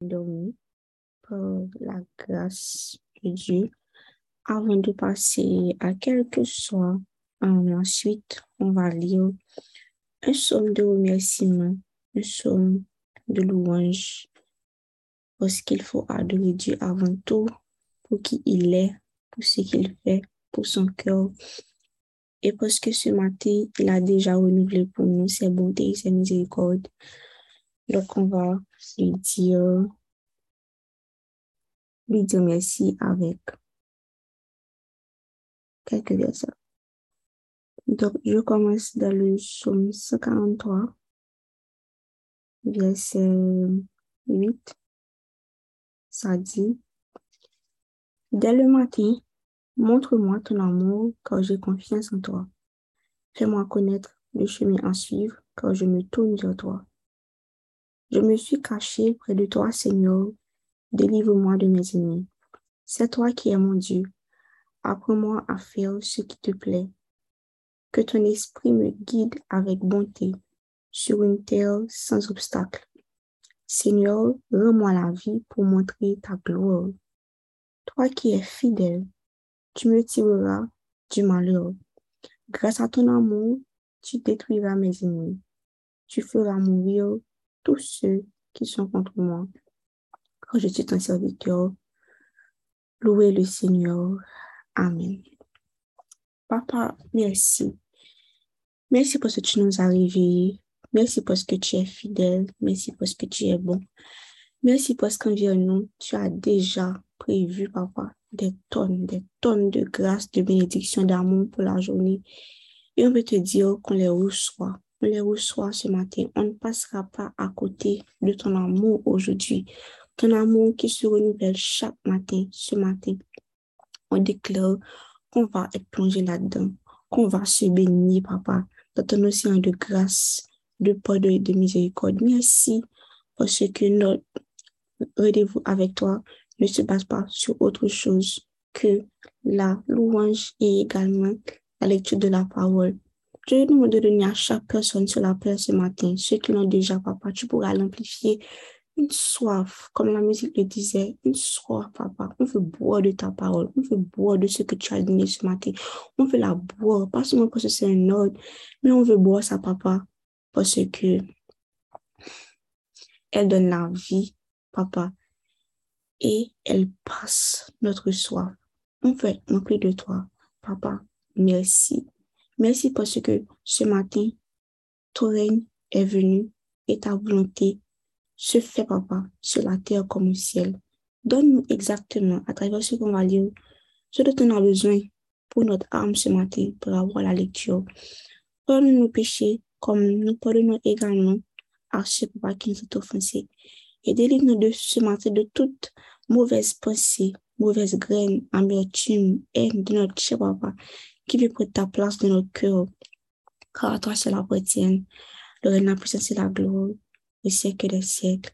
dormi par la grâce de Dieu. Avant de passer à quelque soit, ensuite, on va lire un somme de remerciement, un somme de louange, parce qu'il faut adorer Dieu avant tout pour qui il est, pour ce qu'il fait, pour son cœur. Et parce que ce matin, il a déjà renouvelé pour nous ses bontés et ses miséricordes. Donc, on va lui dire, lui dire merci avec quelques versets. Donc, je commence dans le psaume 143, verset 8. Ça dit, Dès le matin, montre-moi ton amour, car j'ai confiance en toi. Fais-moi connaître le chemin à suivre, car je me tourne vers toi. Je me suis caché près de toi, Seigneur. Délivre-moi de mes ennemis. C'est toi qui es mon Dieu. Apprends-moi à faire ce qui te plaît. Que ton esprit me guide avec bonté sur une terre sans obstacle. Seigneur, rends-moi la vie pour montrer ta gloire. Toi qui es fidèle, tu me tireras du malheur. Grâce à ton amour, tu détruiras mes ennemis. Tu feras mourir tous ceux qui sont contre moi. Quand je suis ton serviteur, louez le Seigneur. Amen. Papa, merci. Merci parce que tu nous as réveillés. Merci parce que tu es fidèle. Merci parce que tu es bon. Merci parce qu'envers nous, tu as déjà prévu, papa, des tonnes, des tonnes de grâce, de bénédiction, d'amour pour la journée. Et on veut te dire qu'on les reçoit les reçoit ce matin. On ne passera pas à côté de ton amour aujourd'hui. Ton amour qui se renouvelle chaque matin, ce matin. On déclare qu'on va être plongé là-dedans, qu'on va se bénir, papa, dans ton océan de grâce, de pardon et de miséricorde. Merci parce que notre rendez-vous avec toi ne se base pas sur autre chose que la louange et également la lecture de la parole. Je nous de donner à chaque personne sur la ce matin, ceux qui l'ont déjà, papa, tu pourras l'amplifier. Une soif, comme la musique le disait, une soif, papa. On veut boire de ta parole, on veut boire de ce que tu as donné ce matin. On veut la boire, pas seulement parce que c'est un ordre, mais on veut boire ça, papa, parce que elle donne la vie, papa, et elle passe notre soif. On veut être rempli de toi, papa. Merci. Merci parce que ce matin, ton règne est venu et ta volonté se fait, papa, sur la terre comme au ciel. Donne-nous exactement, à travers ce qu'on va lire, ce dont on a besoin pour notre âme ce matin, pour avoir la lecture. Pardonne nos péchés comme nous pardonnons également à ceux papa qui nous ont offensés. Et délivre-nous de ce matin de toute mauvaise pensée, mauvaise graine, amertume, haine de notre cher papa qui veut prendre ta place dans notre cœur? Car à toi cela appartient. Le règne, la puissance et la gloire au siècle des siècles.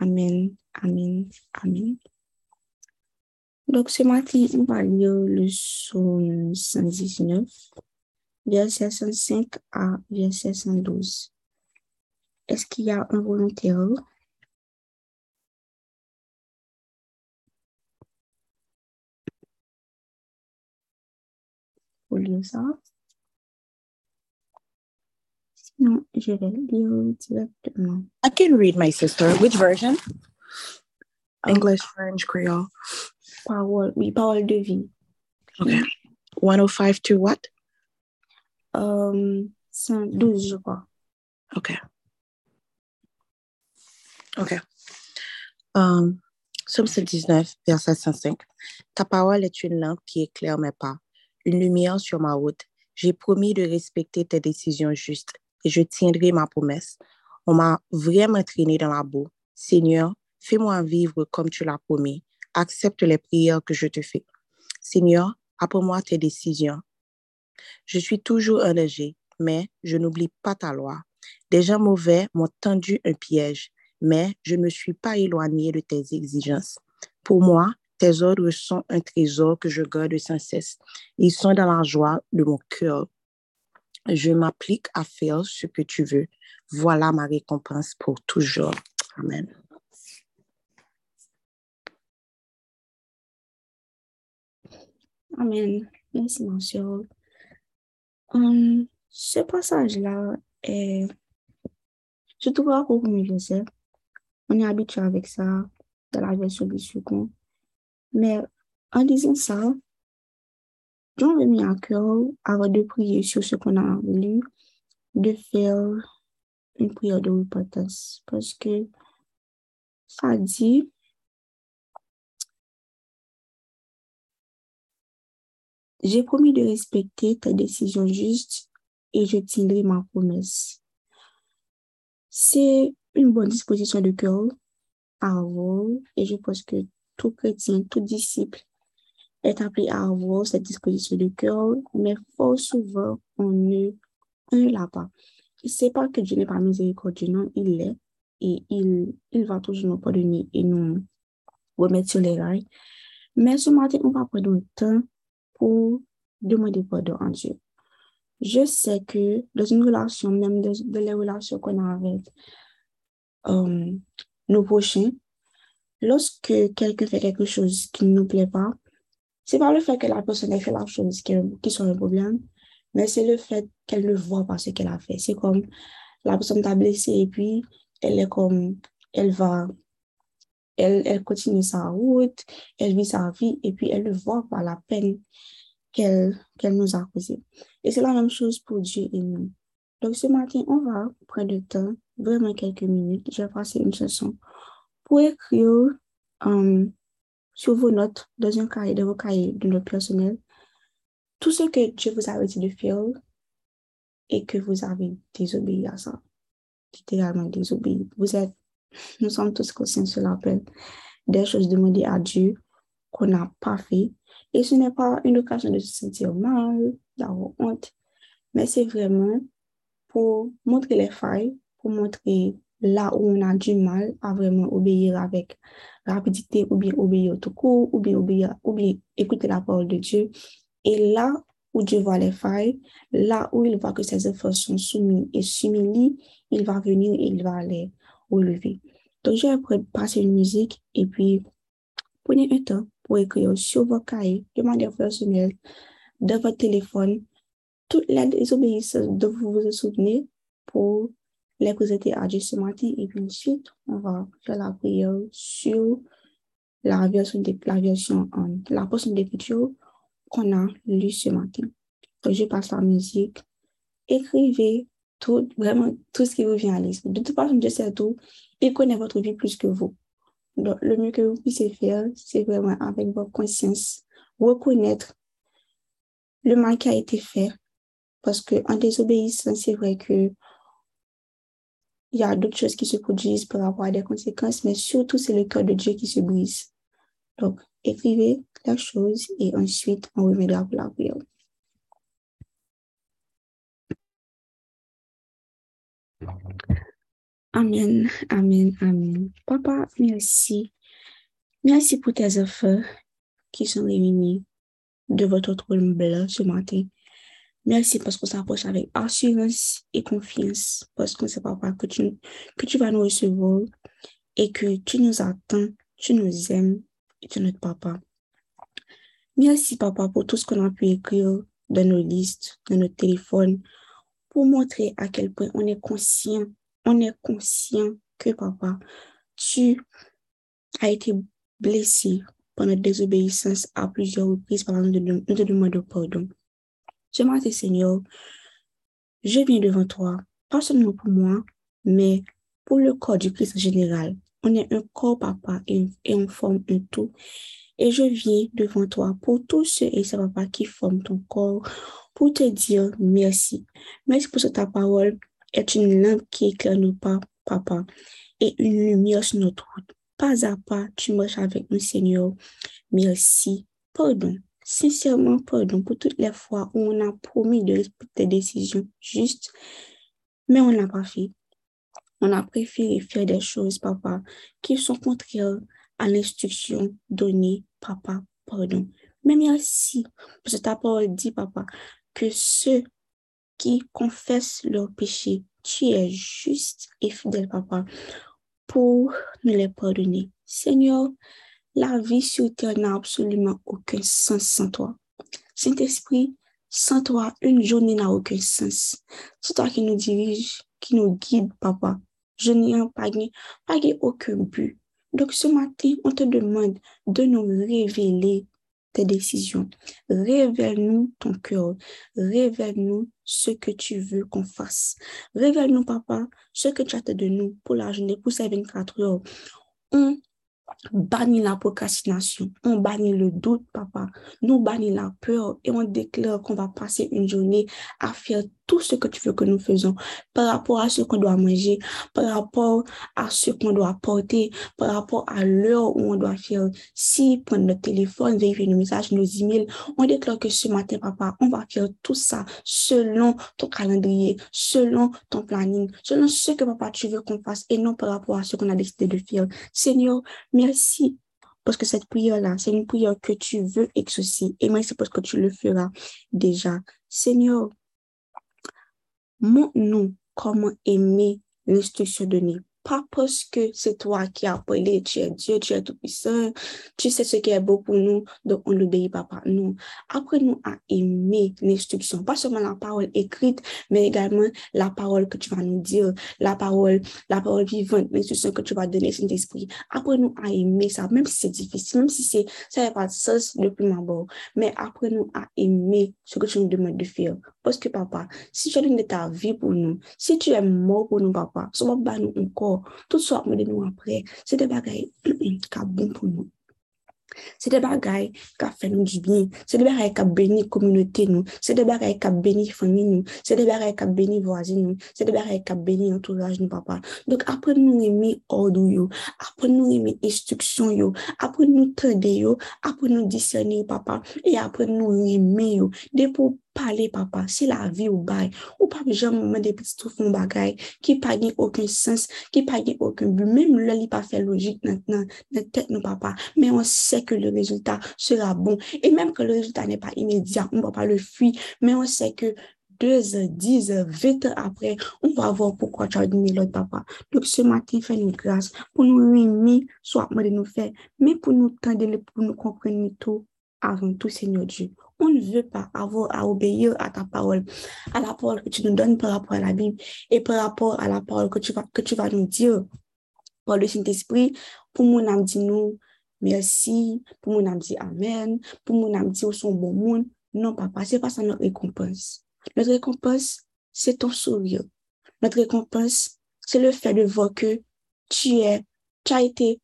Amen, Amen, Amen. Donc ce matin, on va lire le psaume 119, verset 105 à verset 112. Est-ce qu'il y a un volontaire? Lire ça. Sinon, je vais lire directement. I can read, my sister. Which version? English, French, Creole. Parole, oui, parole de vie. Okay. 105 to what? Um, 112, je crois. Okay. Okay. Um, Somme 19, verset 105. Ta parole est une lampe qui éclaire mes pas une lumière sur ma route. J'ai promis de respecter tes décisions justes et je tiendrai ma promesse. On m'a vraiment traîné dans la boue. Seigneur, fais-moi vivre comme tu l'as promis. Accepte les prières que je te fais. Seigneur, apprends-moi tes décisions. Je suis toujours allégé, mais je n'oublie pas ta loi. Des gens mauvais m'ont tendu un piège, mais je ne me suis pas éloigné de tes exigences. Pour moi, tes ordres sont un trésor que je garde sans cesse. Ils sont dans la joie de mon cœur. Je m'applique à faire ce que tu veux. Voilà ma récompense pour toujours. Amen. Amen. Merci, monsieur. Hum, ce passage-là est, je trouve, à court comme On est habitué avec ça dans la version du second. Mais en disant ça, J'en ai mis à cœur, avant de prier sur ce qu'on a lu, de faire une prière de repentance. Parce que ça dit, j'ai promis de respecter ta décision juste et je tiendrai ma promesse. C'est une bonne disposition de cœur à et je pense que tout chrétien, tout disciple est appelé à avoir cette disposition de cœur, mais fort souvent, on ne, l'a pas. C'est pas que Dieu n'est pas miséricordieux, non, il l'est, et il, va toujours nous pardonner et nous remettre sur les rails. Mais ce matin, on va prendre le temps pour demander pardon à Dieu. Je sais que dans une relation, même dans, les relations qu'on a avec euh, nos prochains, lorsque quelqu'un fait quelque chose qui ne nous plaît pas, c'est pas le fait que la personne ait fait la chose qui, qui sont un problème, mais c'est le fait qu'elle ne voit pas ce qu'elle a fait. C'est comme la personne t'a blessé et puis elle est comme, elle va, elle, elle continue sa route, elle vit sa vie et puis elle ne voit pas la peine qu'elle qu'elle nous a causée. Et c'est la même chose pour Dieu et nous. Donc ce matin, on va prendre le temps, vraiment quelques minutes. Je vais passer une chanson pour écrire um, sur vos notes, dans un cahier, dans vos cahiers de notes personnelles, tout ce que Dieu vous a dit de faire et que vous avez désobéi à ça. Littéralement désobéi. Vous êtes, nous sommes tous conscients sur l'appel des choses demandées à Dieu qu'on n'a pas fait. Et ce n'est pas une occasion de se sentir mal, d'avoir honte, mais c'est vraiment pour montrer les failles, pour montrer là où on a du mal à vraiment obéir avec rapidité ou bien obéir tout court ou bien obéir ou bien écouter la parole de Dieu. Et là où Dieu voit les failles, là où il voit que ses efforts sont soumis et s'humilient, il va venir et il va les relever. Donc, je vais passer une musique et puis prenez un temps pour écrire sur vos cahiers de manière personnelle, de votre téléphone, toutes les désobéissances dont vous vous souvenez pour présenter à Dieu ce matin et puis ensuite, on va faire la prière sur la version de la version en la portion d'écriture qu'on a lu ce matin. Je passe la musique. Écrivez tout, vraiment tout ce qui vous vient à l'esprit. De toute façon, Dieu sait tout. Il connaît votre vie plus que vous. Donc, le mieux que vous puissiez faire, c'est vraiment avec votre conscience, reconnaître le mal qui a été fait. Parce que en désobéissant, c'est vrai que il y a d'autres choses qui se produisent pour avoir des conséquences, mais surtout, c'est le cœur de Dieu qui se brise. Donc, écrivez la chose et ensuite, on reviendra pour la prière. Amen, amen, amen. Papa, merci. Merci pour tes enfants qui sont réunis de votre trône blanc ce matin. Merci parce qu'on s'approche avec assurance et confiance, parce qu'on sait, papa, que tu, que tu vas nous recevoir et que tu nous attends, tu nous aimes et tu es notre papa. Merci, papa, pour tout ce qu'on a pu écrire dans nos listes, dans notre téléphone, pour montrer à quel point on est conscient, on est conscient que, papa, tu as été blessé par notre désobéissance à plusieurs reprises par nous te demandons pardon. Ce matin, Seigneur, je viens devant toi, pas seulement pour moi, mais pour le corps du Christ en général. On est un corps, papa, et, on forme un tout. Et je viens devant toi pour tous ceux et ces papa qui forment ton corps, pour te dire merci. Merci pour que ta parole est une lampe qui éclaire nos pas, papa, et une lumière sur notre route. Pas à pas, tu marches avec nous, Seigneur. Merci. Pardon sincèrement pardon pour toutes les fois où on a promis de respecter des décisions justes, mais on n'a pas fait. On a préféré faire des choses, papa, qui sont contraires à l'instruction donnée, papa, pardon. Mais merci, parce que ta parole dit, papa, que ceux qui confessent leurs péchés, tu es juste et fidèle, papa, pour nous les pardonner. Seigneur, la vie sur terre n'a absolument aucun sens sans toi. Saint-Esprit, sans toi, une journée n'a aucun sens. C'est toi qui nous dirige, qui nous guide, papa. Je n'ai pas, pas aucun but. Donc ce matin, on te demande de nous révéler tes décisions. Révèle-nous ton cœur. Révèle-nous ce que tu veux qu'on fasse. Révèle-nous, papa, ce que tu attends de nous pour la journée, pour ces 24 heures. Bannit la procrastination, on bannit le doute, papa. Nous bannit la peur et on déclare qu'on va passer une journée à faire tout ce que tu veux que nous faisons par rapport à ce qu'on doit manger, par rapport à ce qu'on doit porter, par rapport à l'heure où on doit faire si prendre notre téléphone, vérifier nos messages, nos emails. On déclare que ce matin, papa, on va faire tout ça selon ton calendrier, selon ton planning, selon ce que papa tu veux qu'on fasse et non par rapport à ce qu'on a décidé de faire. Seigneur, merci parce que cette prière-là, c'est une prière que tu veux exaucer. Et merci parce que tu le feras déjà. Seigneur, montre-nous comment aimer l'instruction donnée pas parce que c'est toi qui as appelé, tu es Dieu, tu es tout-puissant, tu sais ce qui est beau pour nous, donc on l'obéit, papa. Non. Apprenez-nous à aimer l'instruction, pas seulement la parole écrite, mais également la parole que tu vas nous dire, la parole, la parole vivante, l'instruction que tu vas donner, Saint-Esprit. Apprenez-nous à aimer ça, même si c'est difficile, même si c'est, ça n'a pas de sens le plus bord, mais apprenez-nous à aimer ce que tu nous demandes de faire. Parce que, papa, si tu as donné ta vie pour nous, si tu es mort pour nous, papa, ça va nous encore. konfor, tout sa ap mwede nou apre, se te bagay ka bon pou nou. Se te bagay ka fè nou di bin, se te bagay ka beni kominote nou, se te bagay ka beni fami nou, se te bagay ka beni vwazin nou, se te bagay ka beni entouraj nou papa. Dok apre nou reme ordou yo, apre nou reme instruksyon yo, apre nou tende yo, apre nou disyane yo papa, e apre nou reme yo. Depo pale papa, se la vi ou bay, ou pa bi jam mwen de piti tou foun bagay, ki pa gen okun sens, ki pa gen okun bu, mèm lè li pa fè logik nan, nan, nan tèt nou papa, mè on sè ke le rezultat sera bon, et mèm ke le rezultat nè pa imèdia, mwen pa pa le fwi, mè on sè ke 2, 10, 20 apre, on va avon poukwa chaw di mi lot papa. Dok se matin fè nou grase, pou nou remi, sou ap mwen de nou fè, mè pou nou tende le pou nou kompreni tou, avan tou Seigneur Dieu. On ne veut pas avoir à obéir à ta parole, à la parole que tu nous donnes par rapport à la Bible et par rapport à la parole que tu vas, que tu vas nous dire par le Saint-Esprit. Pour mon âme, dit nous merci. Pour mon âme, dit Amen. Pour mon âme, dit au son bon monde. Non, papa, c'est pas ça notre récompense. Notre récompense, c'est ton sourire. Notre récompense, c'est le fait de voir que tu es, tu as été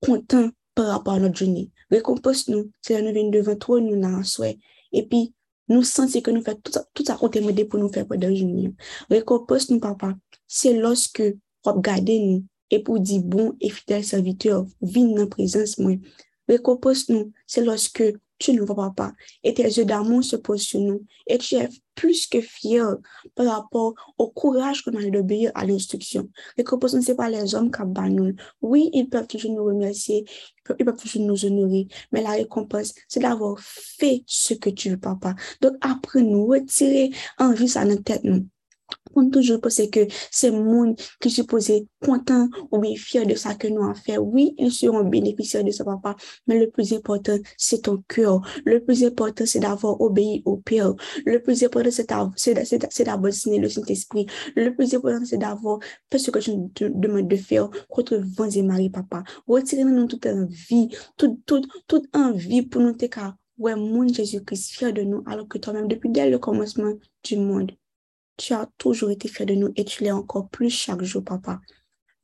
content par rapport à notre journée. Récompense-nous, c'est la nous devant toi, nous n'avons souhait epi nou sensi ke nou fè tout, tout sa kontè mwede pou nou fè pwè dan jouni. Rekopos nou papa, se loske wap gade nou, epi ou di bon e fidèl serviteur, vin nan prezans mwen. Rekopos nou, se loske tu ne vois pas. Et tes yeux d'amour se posent sur nous. Et tu es plus que fier par rapport au courage qu'on a d'obéir à l'instruction. Récompense, ce n'est pas les hommes qui nous. Oui, ils peuvent toujours nous remercier, ils peuvent toujours nous honorer, mais la récompense, c'est d'avoir fait ce que tu veux, papa. Donc, après nous retirer envie ça notre tête, nous on toujours que c'est monde qui supposé content ou bien fier de ça que nous avons fait. Oui, ils seront bénéficiaires de ça, papa, mais le plus important, c'est ton cœur. Le plus important, c'est d'avoir obéi au Père. Le plus important, c'est d'avoir signé le Saint-Esprit. Le plus important, c'est d'avoir fait ce que tu nous demandes de faire contre vents et marie, papa. Retirez-nous toute envie, toute, toute, toute envie pour nous, ouais, mon Jésus-Christ, fier de nous, alors que toi-même, depuis dès le commencement du monde, tu as toujours été fier de nous et tu l'es encore plus chaque jour, papa.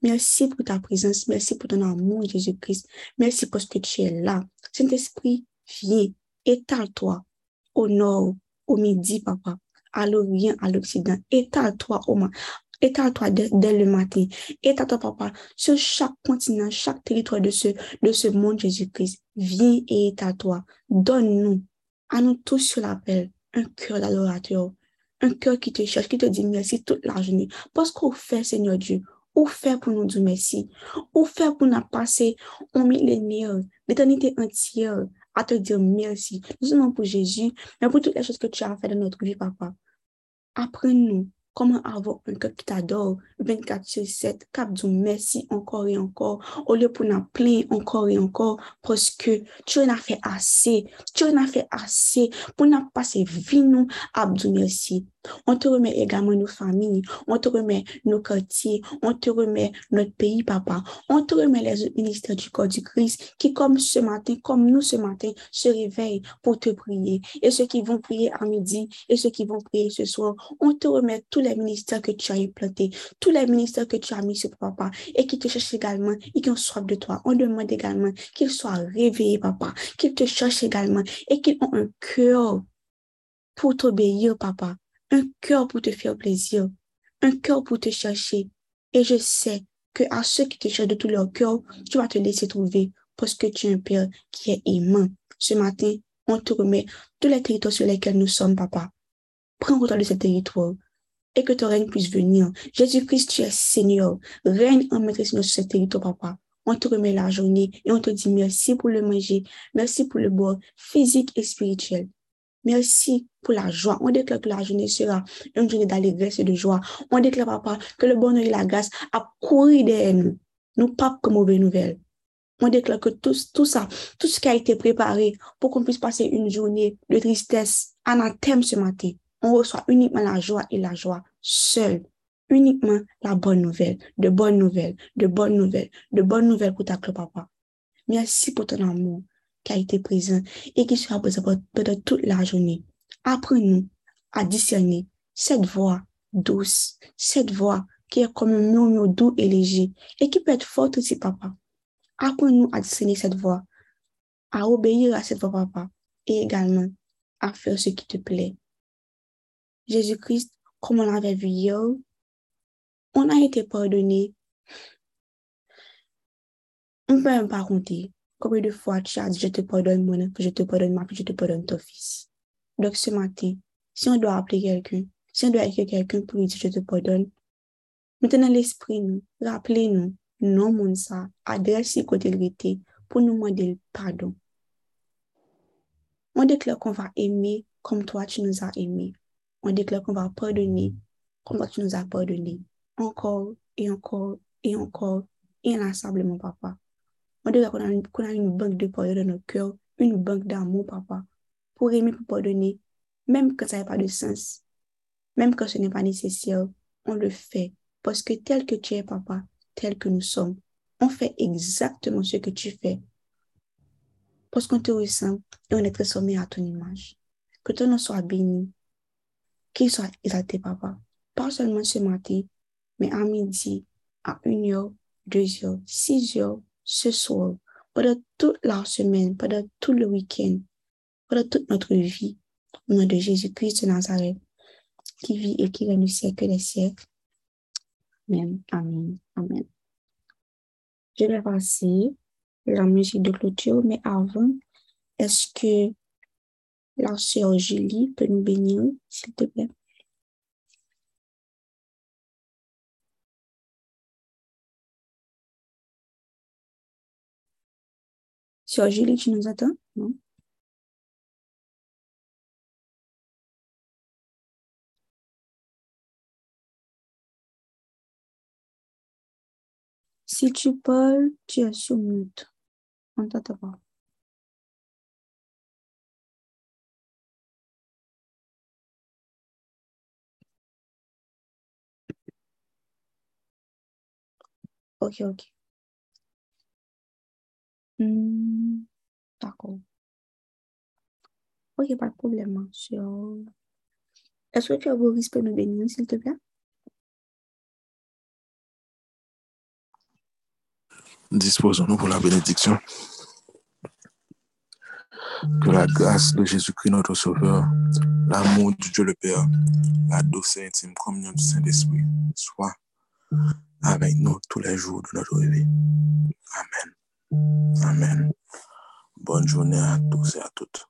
Merci pour ta présence. Merci pour ton amour, Jésus-Christ. Merci parce que tu es là. Saint-Esprit, viens, étale-toi au nord, au midi, papa, à l'orient, à l'occident. Étale-toi au Étale-toi dès, le matin. Étale-toi, papa, sur chaque continent, chaque territoire de ce, de ce monde, Jésus-Christ. Viens et étale-toi. Donne-nous, à nous tous sur l'appel, un cœur d'adorateur, un cœur qui te cherche, qui te dit merci toute la journée. Parce qu'on fait, Seigneur Dieu, ou fait pour nous dire merci, ou fait pour nous passer un millénaire, l'éternité entière à te dire merci, non seulement pour Jésus, mais pour toutes les choses que tu as fait dans notre vie, papa. Apprends-nous Comment avoir un cœur qui t'adore 24 sur 7, cap du merci encore et encore, au lieu pour nous plaindre encore et encore, parce que tu en as fait assez, tu en as fait assez pour nous passer vie nous, Abdou merci. On te remet également nos familles, on te remet nos quartiers, on te remet notre pays, papa. On te remet les autres ministères du corps du Christ qui, comme ce matin, comme nous ce matin, se réveillent pour te prier. Et ceux qui vont prier à midi et ceux qui vont prier ce soir, on te remet tous les ministères que tu as implantés, tous les ministères que tu as mis sur papa et qui te cherchent également et qui ont soif de toi. On demande également qu'ils soient réveillés, papa, qu'ils te cherchent également et qu'ils ont un cœur pour t'obéir, papa un cœur pour te faire plaisir, un cœur pour te chercher. Et je sais que à ceux qui te cherchent de tout leur cœur, tu vas te laisser trouver parce que tu es un Père qui est aimant. Ce matin, on te remet tous les territoires sur lesquels nous sommes, papa. Prends contrôle de ce territoire et que ton règne puisse venir. Jésus-Christ, tu es Seigneur. Règne en maîtrise sur ce territoire, papa. On te remet la journée et on te dit merci pour le manger, merci pour le boire, physique et spirituel. Merci pour la joie. On déclare que la journée sera une journée d'allégresse et de joie. On déclare, papa, que le bonheur et la grâce a couru derrière nous. Nous pas comme mauvaise nouvelle. On déclare que tout, tout ça, tout ce qui a été préparé pour qu'on puisse passer une journée de tristesse, anathème ce matin, on reçoit uniquement la joie et la joie seule. Uniquement la bonne nouvelle, de bonnes nouvelles, de bonnes nouvelles, de bonnes nouvelles pour ta papa. Merci pour ton amour qui a été présent et qui sera présent pendant toute la journée. Apprenez-nous à discerner cette voix douce, cette voix qui est comme un murmure doux et léger et qui peut être forte aussi, papa. Apprenez-nous à discerner cette voix, à obéir à cette voix, papa, et également à faire ce qui te plaît. Jésus-Christ, comme on l'avait vu hier, on a été pardonné. On ne peut même pas compter Combien de fois tu as dit, je te pardonne mon que je te pardonne ma je te pardonne ton fils? Donc ce matin, si on doit appeler quelqu'un, si on doit écrire quelqu'un pour lui dire, je te pardonne, maintenant l'esprit nous, rappelez-nous, non mon ça, adresse côté de pour nous demander pardon. On déclare qu'on va aimer comme toi tu nous as aimés. On déclare qu'on va pardonner comme toi tu nous as pardonné. Encore et encore et encore, inlassablement, papa. On qu'on a, une banque de pardon dans notre cœur, une banque d'amour, papa, pour aimer, pour pardonner, même quand ça n'a pas de sens, même quand ce n'est pas nécessaire, on le fait. Parce que tel que tu es, papa, tel que nous sommes, on fait exactement ce que tu fais. Parce qu'on te ressemble et on est transformé à ton image. Que ton nom soit béni, qu'il soit exalté, papa. Pas seulement ce matin, mais à midi, à une heure, deux heures, six heures, ce soir, pendant toute la semaine, pendant tout le week-end, pendant toute notre vie, au nom de Jésus-Christ de Nazareth, qui vit et qui règne au siècle des siècles. Amen, amen, amen. Je vais passer la musique de clôture, mais avant, est-ce que la sœur Julie peut nous bénir, s'il te plaît? Sœur Julie, tu nous attends? Non? Si tu parles, tu es sur mute. On t'entend pas. Ok, ok. D'accord. Ok, pas de problème, monsieur. Est-ce que tu as Boris pour nous bénir, s'il te plaît? Disposons-nous pour la bénédiction. Que la grâce de Jésus-Christ, notre Sauveur, l'amour du Dieu le Père, la douce et intime communion du Saint-Esprit soit avec nous tous les jours de notre vie. Amen. Amen. Bonne journée à tous et à toutes.